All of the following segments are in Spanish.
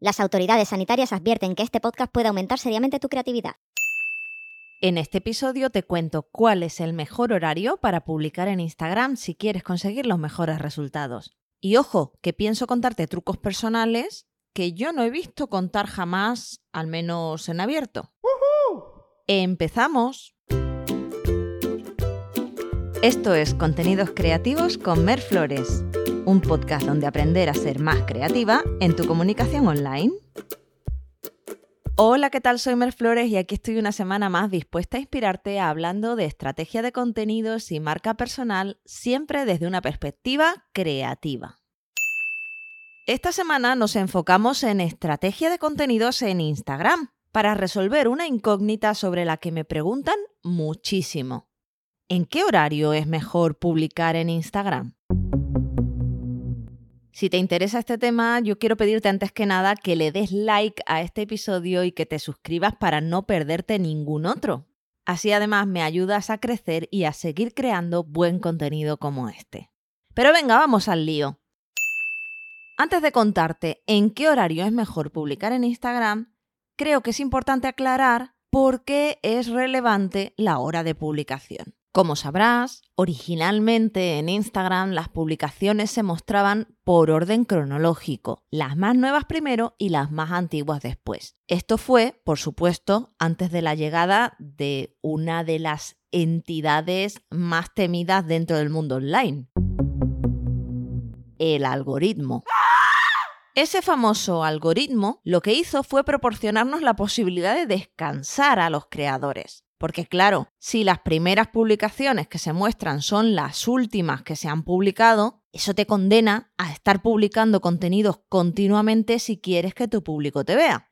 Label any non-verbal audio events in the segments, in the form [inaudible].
Las autoridades sanitarias advierten que este podcast puede aumentar seriamente tu creatividad. En este episodio te cuento cuál es el mejor horario para publicar en Instagram si quieres conseguir los mejores resultados. Y ojo, que pienso contarte trucos personales que yo no he visto contar jamás, al menos en abierto. ¡Empezamos! Esto es Contenidos Creativos con Mer Flores, un podcast donde aprender a ser más creativa en tu comunicación online. Hola, ¿qué tal? Soy Mer Flores y aquí estoy una semana más dispuesta a inspirarte hablando de estrategia de contenidos y marca personal, siempre desde una perspectiva creativa. Esta semana nos enfocamos en estrategia de contenidos en Instagram para resolver una incógnita sobre la que me preguntan muchísimo. ¿En qué horario es mejor publicar en Instagram? Si te interesa este tema, yo quiero pedirte antes que nada que le des like a este episodio y que te suscribas para no perderte ningún otro. Así además me ayudas a crecer y a seguir creando buen contenido como este. Pero venga, vamos al lío. Antes de contarte en qué horario es mejor publicar en Instagram, creo que es importante aclarar por qué es relevante la hora de publicación. Como sabrás, originalmente en Instagram las publicaciones se mostraban por orden cronológico, las más nuevas primero y las más antiguas después. Esto fue, por supuesto, antes de la llegada de una de las entidades más temidas dentro del mundo online, el algoritmo. Ese famoso algoritmo lo que hizo fue proporcionarnos la posibilidad de descansar a los creadores. Porque claro, si las primeras publicaciones que se muestran son las últimas que se han publicado, eso te condena a estar publicando contenidos continuamente si quieres que tu público te vea.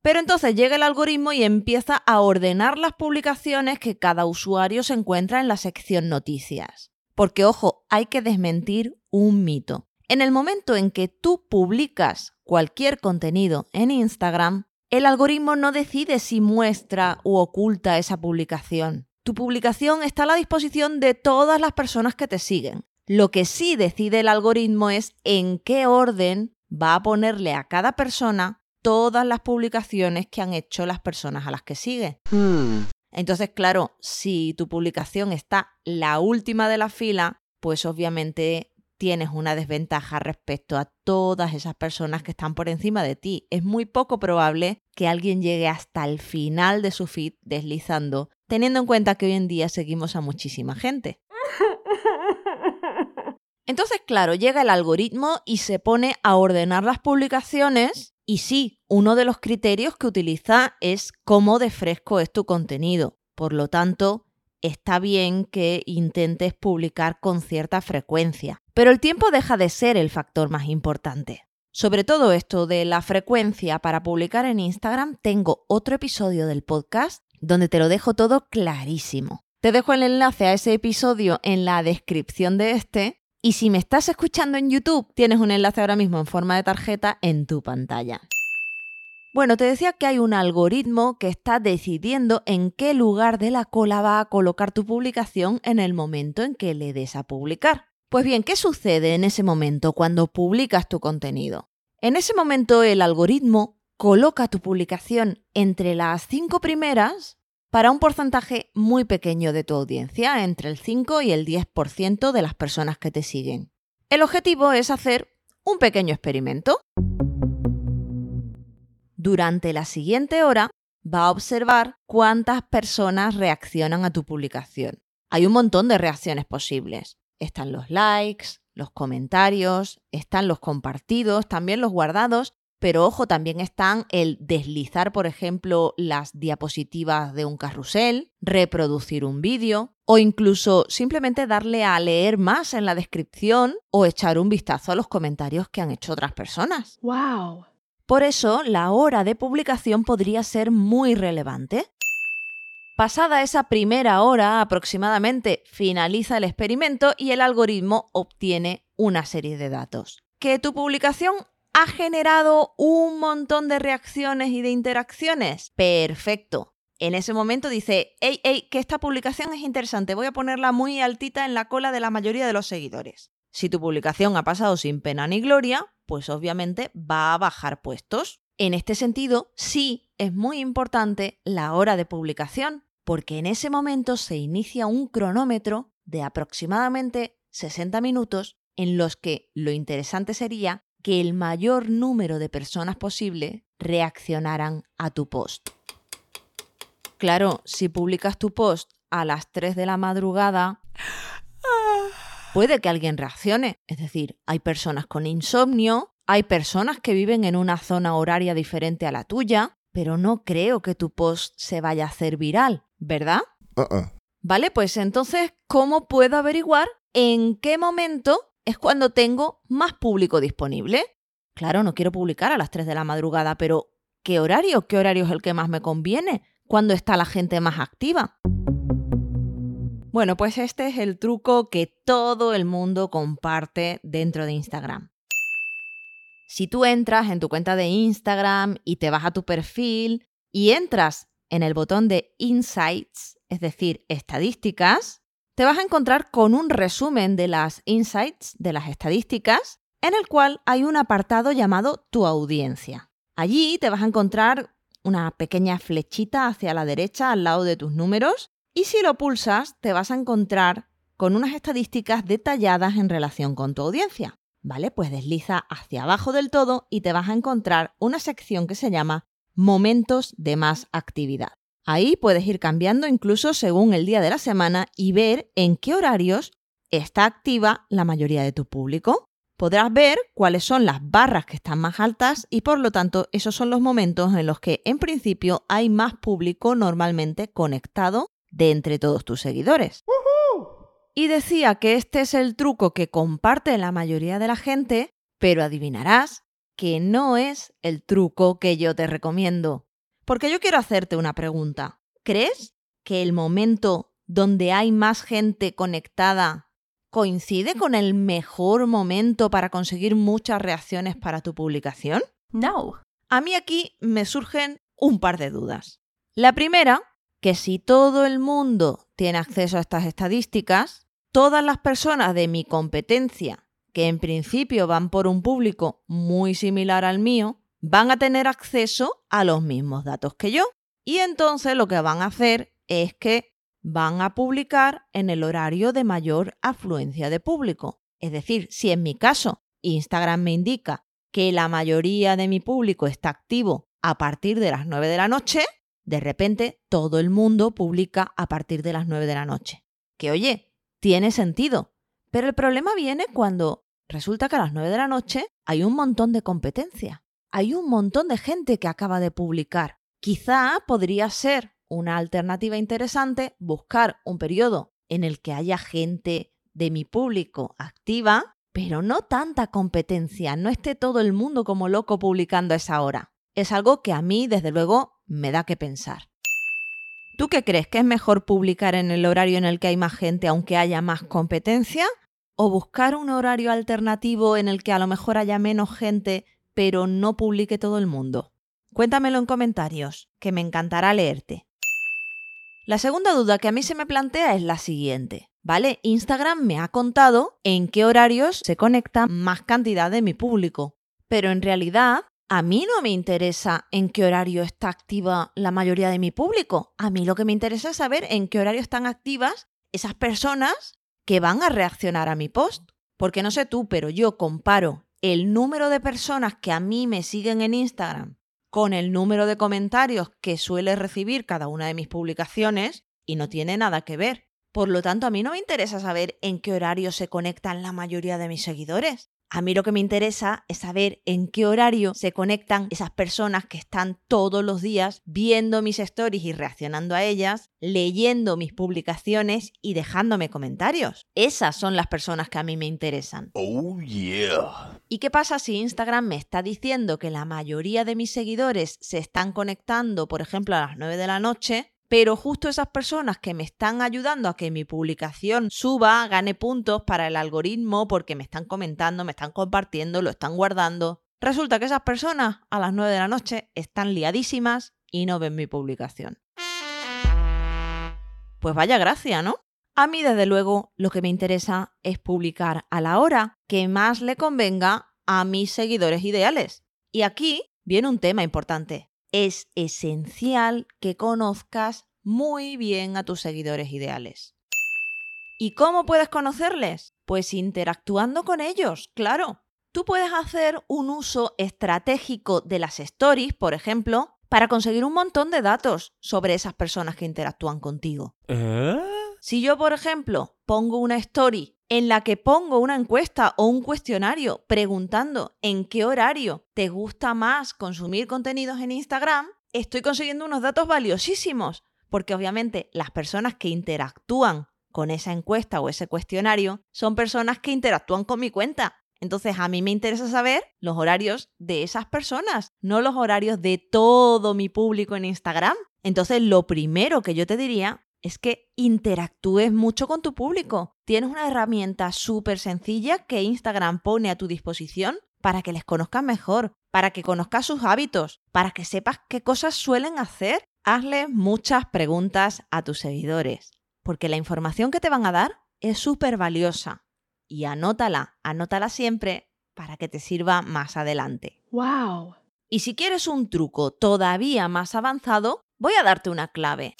Pero entonces llega el algoritmo y empieza a ordenar las publicaciones que cada usuario se encuentra en la sección noticias. Porque ojo, hay que desmentir un mito. En el momento en que tú publicas cualquier contenido en Instagram, el algoritmo no decide si muestra u oculta esa publicación. Tu publicación está a la disposición de todas las personas que te siguen. Lo que sí decide el algoritmo es en qué orden va a ponerle a cada persona todas las publicaciones que han hecho las personas a las que sigue. Hmm. Entonces, claro, si tu publicación está la última de la fila, pues obviamente tienes una desventaja respecto a todas esas personas que están por encima de ti. Es muy poco probable que alguien llegue hasta el final de su feed deslizando, teniendo en cuenta que hoy en día seguimos a muchísima gente. [laughs] Entonces, claro, llega el algoritmo y se pone a ordenar las publicaciones y sí, uno de los criterios que utiliza es cómo de fresco es tu contenido. Por lo tanto, está bien que intentes publicar con cierta frecuencia, pero el tiempo deja de ser el factor más importante. Sobre todo esto de la frecuencia para publicar en Instagram, tengo otro episodio del podcast donde te lo dejo todo clarísimo. Te dejo el enlace a ese episodio en la descripción de este y si me estás escuchando en YouTube, tienes un enlace ahora mismo en forma de tarjeta en tu pantalla. Bueno, te decía que hay un algoritmo que está decidiendo en qué lugar de la cola va a colocar tu publicación en el momento en que le des a publicar. Pues bien, ¿qué sucede en ese momento cuando publicas tu contenido? En ese momento el algoritmo coloca tu publicación entre las cinco primeras para un porcentaje muy pequeño de tu audiencia, entre el 5 y el 10% de las personas que te siguen. El objetivo es hacer un pequeño experimento. Durante la siguiente hora va a observar cuántas personas reaccionan a tu publicación. Hay un montón de reacciones posibles. Están los likes, los comentarios, están los compartidos, también los guardados, pero ojo, también están el deslizar, por ejemplo, las diapositivas de un carrusel, reproducir un vídeo o incluso simplemente darle a leer más en la descripción o echar un vistazo a los comentarios que han hecho otras personas. ¡Wow! Por eso, la hora de publicación podría ser muy relevante. Pasada esa primera hora aproximadamente, finaliza el experimento y el algoritmo obtiene una serie de datos. ¿Que tu publicación ha generado un montón de reacciones y de interacciones? Perfecto. En ese momento dice, hey, hey, que esta publicación es interesante, voy a ponerla muy altita en la cola de la mayoría de los seguidores. Si tu publicación ha pasado sin pena ni gloria, pues obviamente va a bajar puestos. En este sentido, sí es muy importante la hora de publicación, porque en ese momento se inicia un cronómetro de aproximadamente 60 minutos en los que lo interesante sería que el mayor número de personas posible reaccionaran a tu post. Claro, si publicas tu post a las 3 de la madrugada, puede que alguien reaccione. Es decir, hay personas con insomnio, hay personas que viven en una zona horaria diferente a la tuya, pero no creo que tu post se vaya a hacer viral, ¿verdad? Uh-uh. Vale, pues entonces, ¿cómo puedo averiguar en qué momento es cuando tengo más público disponible? Claro, no quiero publicar a las 3 de la madrugada, pero ¿qué horario? ¿Qué horario es el que más me conviene? ¿Cuándo está la gente más activa? Bueno, pues este es el truco que todo el mundo comparte dentro de Instagram. Si tú entras en tu cuenta de Instagram y te vas a tu perfil y entras en el botón de Insights, es decir, estadísticas, te vas a encontrar con un resumen de las insights, de las estadísticas, en el cual hay un apartado llamado Tu audiencia. Allí te vas a encontrar una pequeña flechita hacia la derecha al lado de tus números y si lo pulsas te vas a encontrar con unas estadísticas detalladas en relación con tu audiencia. ¿Vale? Pues desliza hacia abajo del todo y te vas a encontrar una sección que se llama Momentos de más actividad. Ahí puedes ir cambiando incluso según el día de la semana y ver en qué horarios está activa la mayoría de tu público. Podrás ver cuáles son las barras que están más altas y por lo tanto esos son los momentos en los que en principio hay más público normalmente conectado de entre todos tus seguidores. Y decía que este es el truco que comparte la mayoría de la gente, pero adivinarás que no es el truco que yo te recomiendo. Porque yo quiero hacerte una pregunta. ¿Crees que el momento donde hay más gente conectada coincide con el mejor momento para conseguir muchas reacciones para tu publicación? No. A mí aquí me surgen un par de dudas. La primera que si todo el mundo tiene acceso a estas estadísticas, todas las personas de mi competencia, que en principio van por un público muy similar al mío, van a tener acceso a los mismos datos que yo. Y entonces lo que van a hacer es que van a publicar en el horario de mayor afluencia de público. Es decir, si en mi caso Instagram me indica que la mayoría de mi público está activo a partir de las 9 de la noche, de repente todo el mundo publica a partir de las 9 de la noche. Que oye, tiene sentido. Pero el problema viene cuando resulta que a las 9 de la noche hay un montón de competencia. Hay un montón de gente que acaba de publicar. Quizá podría ser una alternativa interesante buscar un periodo en el que haya gente de mi público activa, pero no tanta competencia, no esté todo el mundo como loco publicando a esa hora. Es algo que a mí, desde luego, me da que pensar. ¿Tú qué crees? ¿Que es mejor publicar en el horario en el que hay más gente aunque haya más competencia? ¿O buscar un horario alternativo en el que a lo mejor haya menos gente pero no publique todo el mundo? Cuéntamelo en comentarios, que me encantará leerte. La segunda duda que a mí se me plantea es la siguiente. ¿Vale? Instagram me ha contado en qué horarios se conecta más cantidad de mi público. Pero en realidad a mí no me interesa en qué horario está activa la mayoría de mi público. A mí lo que me interesa es saber en qué horario están activas esas personas que van a reaccionar a mi post. Porque no sé tú, pero yo comparo el número de personas que a mí me siguen en Instagram con el número de comentarios que suele recibir cada una de mis publicaciones y no tiene nada que ver. Por lo tanto, a mí no me interesa saber en qué horario se conectan la mayoría de mis seguidores. A mí lo que me interesa es saber en qué horario se conectan esas personas que están todos los días viendo mis stories y reaccionando a ellas, leyendo mis publicaciones y dejándome comentarios. Esas son las personas que a mí me interesan. Oh, yeah. ¿Y qué pasa si Instagram me está diciendo que la mayoría de mis seguidores se están conectando, por ejemplo, a las 9 de la noche? Pero justo esas personas que me están ayudando a que mi publicación suba, gane puntos para el algoritmo porque me están comentando, me están compartiendo, lo están guardando. Resulta que esas personas a las 9 de la noche están liadísimas y no ven mi publicación. Pues vaya gracia, ¿no? A mí, desde luego, lo que me interesa es publicar a la hora que más le convenga a mis seguidores ideales. Y aquí viene un tema importante. Es esencial que conozcas muy bien a tus seguidores ideales. ¿Y cómo puedes conocerles? Pues interactuando con ellos, claro. Tú puedes hacer un uso estratégico de las stories, por ejemplo, para conseguir un montón de datos sobre esas personas que interactúan contigo. ¿Eh? Si yo, por ejemplo, pongo una story en la que pongo una encuesta o un cuestionario preguntando en qué horario te gusta más consumir contenidos en Instagram, estoy consiguiendo unos datos valiosísimos, porque obviamente las personas que interactúan con esa encuesta o ese cuestionario son personas que interactúan con mi cuenta. Entonces a mí me interesa saber los horarios de esas personas, no los horarios de todo mi público en Instagram. Entonces lo primero que yo te diría es que interactúes mucho con tu público. Tienes una herramienta súper sencilla que Instagram pone a tu disposición para que les conozcas mejor, para que conozcas sus hábitos, para que sepas qué cosas suelen hacer. Hazle muchas preguntas a tus seguidores porque la información que te van a dar es súper valiosa. Y anótala, anótala siempre para que te sirva más adelante. ¡Wow! Y si quieres un truco todavía más avanzado, voy a darte una clave.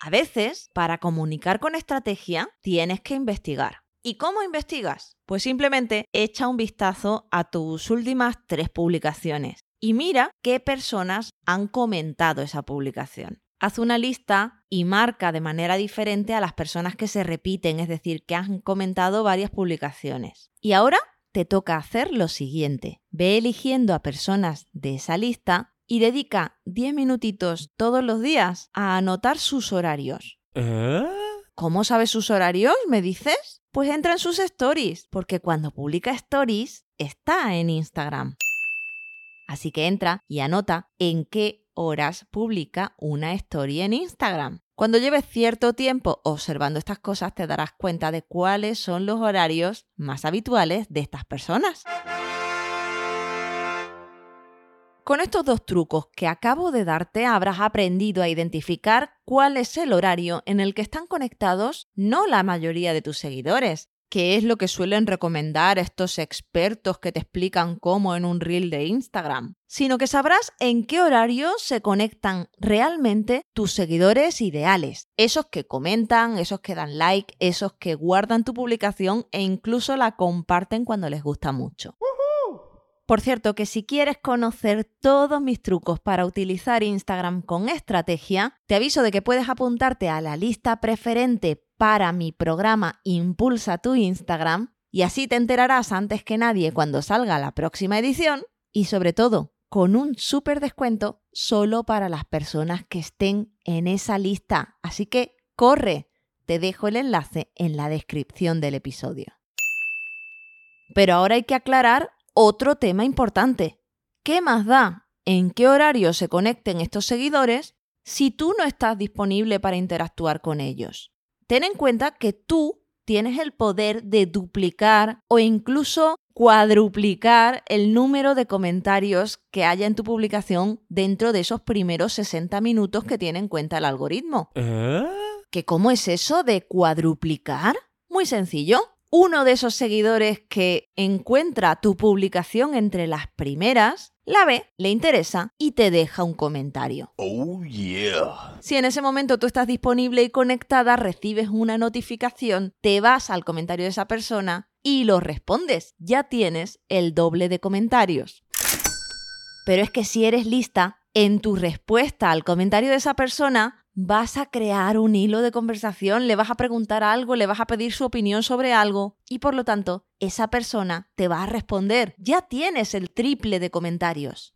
A veces, para comunicar con estrategia, tienes que investigar. ¿Y cómo investigas? Pues simplemente echa un vistazo a tus últimas tres publicaciones y mira qué personas han comentado esa publicación haz una lista y marca de manera diferente a las personas que se repiten, es decir, que han comentado varias publicaciones. Y ahora te toca hacer lo siguiente. Ve eligiendo a personas de esa lista y dedica 10 minutitos todos los días a anotar sus horarios. ¿Eh? ¿Cómo sabes sus horarios? ¿Me dices? Pues entra en sus stories, porque cuando publica stories está en Instagram. Así que entra y anota en qué horas publica una story en Instagram. Cuando lleves cierto tiempo observando estas cosas te darás cuenta de cuáles son los horarios más habituales de estas personas. Con estos dos trucos que acabo de darte habrás aprendido a identificar cuál es el horario en el que están conectados no la mayoría de tus seguidores, que es lo que suelen recomendar estos expertos que te explican cómo en un reel de Instagram, sino que sabrás en qué horario se conectan realmente tus seguidores ideales, esos que comentan, esos que dan like, esos que guardan tu publicación e incluso la comparten cuando les gusta mucho. Por cierto, que si quieres conocer todos mis trucos para utilizar Instagram con estrategia, te aviso de que puedes apuntarte a la lista preferente para mi programa Impulsa tu Instagram y así te enterarás antes que nadie cuando salga la próxima edición y sobre todo con un súper descuento solo para las personas que estén en esa lista. Así que corre, te dejo el enlace en la descripción del episodio. Pero ahora hay que aclarar otro tema importante. ¿Qué más da en qué horario se conecten estos seguidores si tú no estás disponible para interactuar con ellos? Ten en cuenta que tú tienes el poder de duplicar o incluso cuadruplicar el número de comentarios que haya en tu publicación dentro de esos primeros 60 minutos que tiene en cuenta el algoritmo. ¿Eh? ¿Que cómo es eso de cuadruplicar? Muy sencillo uno de esos seguidores que encuentra tu publicación entre las primeras, la ve, le interesa y te deja un comentario. Oh yeah. Si en ese momento tú estás disponible y conectada, recibes una notificación, te vas al comentario de esa persona y lo respondes. Ya tienes el doble de comentarios. Pero es que si eres lista, en tu respuesta al comentario de esa persona, vas a crear un hilo de conversación, le vas a preguntar algo, le vas a pedir su opinión sobre algo y por lo tanto esa persona te va a responder. Ya tienes el triple de comentarios.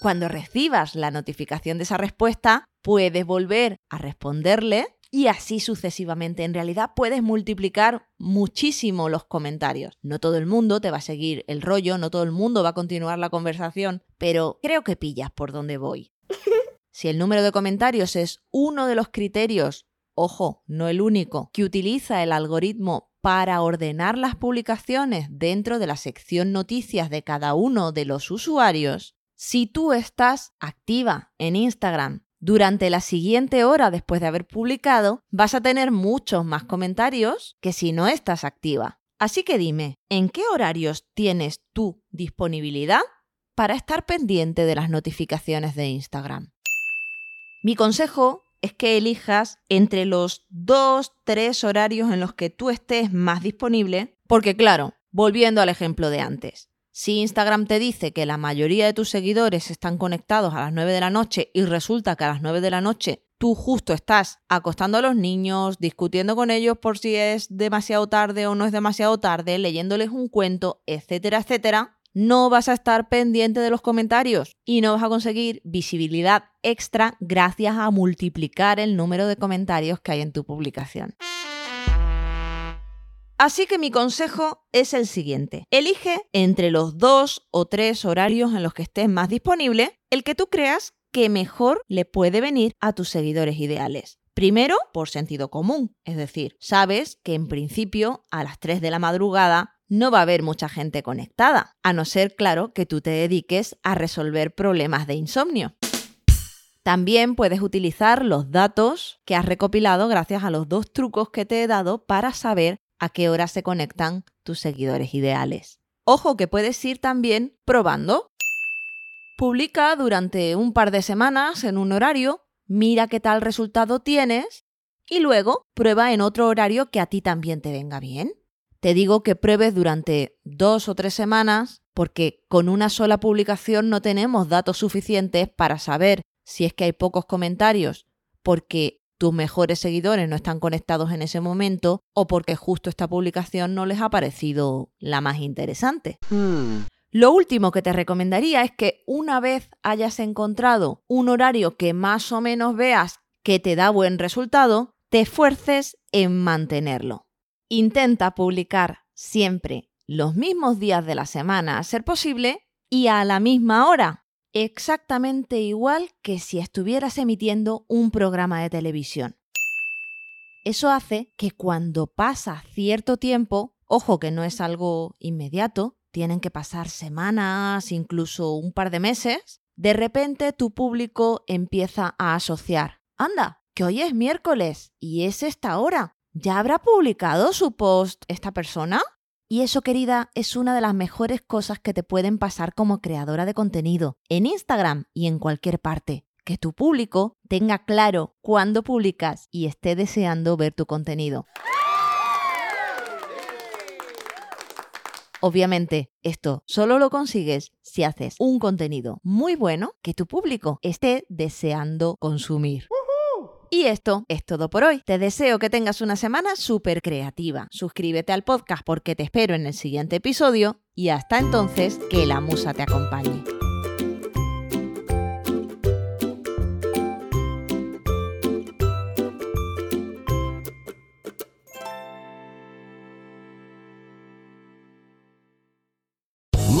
Cuando recibas la notificación de esa respuesta, puedes volver a responderle y así sucesivamente. En realidad puedes multiplicar muchísimo los comentarios. No todo el mundo te va a seguir el rollo, no todo el mundo va a continuar la conversación, pero creo que pillas por dónde voy. Si el número de comentarios es uno de los criterios, ojo, no el único, que utiliza el algoritmo para ordenar las publicaciones dentro de la sección noticias de cada uno de los usuarios, si tú estás activa en Instagram durante la siguiente hora después de haber publicado, vas a tener muchos más comentarios que si no estás activa. Así que dime, ¿en qué horarios tienes tu disponibilidad? para estar pendiente de las notificaciones de Instagram. Mi consejo es que elijas entre los 2-3 horarios en los que tú estés más disponible, porque claro, volviendo al ejemplo de antes, si Instagram te dice que la mayoría de tus seguidores están conectados a las 9 de la noche y resulta que a las 9 de la noche tú justo estás acostando a los niños, discutiendo con ellos por si es demasiado tarde o no es demasiado tarde, leyéndoles un cuento, etcétera, etcétera, no vas a estar pendiente de los comentarios y no vas a conseguir visibilidad extra gracias a multiplicar el número de comentarios que hay en tu publicación. Así que mi consejo es el siguiente. Elige entre los dos o tres horarios en los que estés más disponible el que tú creas que mejor le puede venir a tus seguidores ideales. Primero, por sentido común, es decir, sabes que en principio a las 3 de la madrugada no va a haber mucha gente conectada, a no ser, claro, que tú te dediques a resolver problemas de insomnio. También puedes utilizar los datos que has recopilado gracias a los dos trucos que te he dado para saber a qué hora se conectan tus seguidores ideales. Ojo que puedes ir también probando. Publica durante un par de semanas en un horario, mira qué tal resultado tienes y luego prueba en otro horario que a ti también te venga bien. Te digo que pruebes durante dos o tres semanas porque con una sola publicación no tenemos datos suficientes para saber si es que hay pocos comentarios porque tus mejores seguidores no están conectados en ese momento o porque justo esta publicación no les ha parecido la más interesante. Hmm. Lo último que te recomendaría es que una vez hayas encontrado un horario que más o menos veas que te da buen resultado, te esfuerces en mantenerlo. Intenta publicar siempre los mismos días de la semana a ser posible y a la misma hora, exactamente igual que si estuvieras emitiendo un programa de televisión. Eso hace que cuando pasa cierto tiempo, ojo que no es algo inmediato, tienen que pasar semanas, incluso un par de meses, de repente tu público empieza a asociar. Anda, que hoy es miércoles y es esta hora. ¿Ya habrá publicado su post esta persona? Y eso, querida, es una de las mejores cosas que te pueden pasar como creadora de contenido, en Instagram y en cualquier parte. Que tu público tenga claro cuándo publicas y esté deseando ver tu contenido. Obviamente, esto solo lo consigues si haces un contenido muy bueno que tu público esté deseando consumir. Y esto es todo por hoy. Te deseo que tengas una semana súper creativa. Suscríbete al podcast porque te espero en el siguiente episodio y hasta entonces que la musa te acompañe.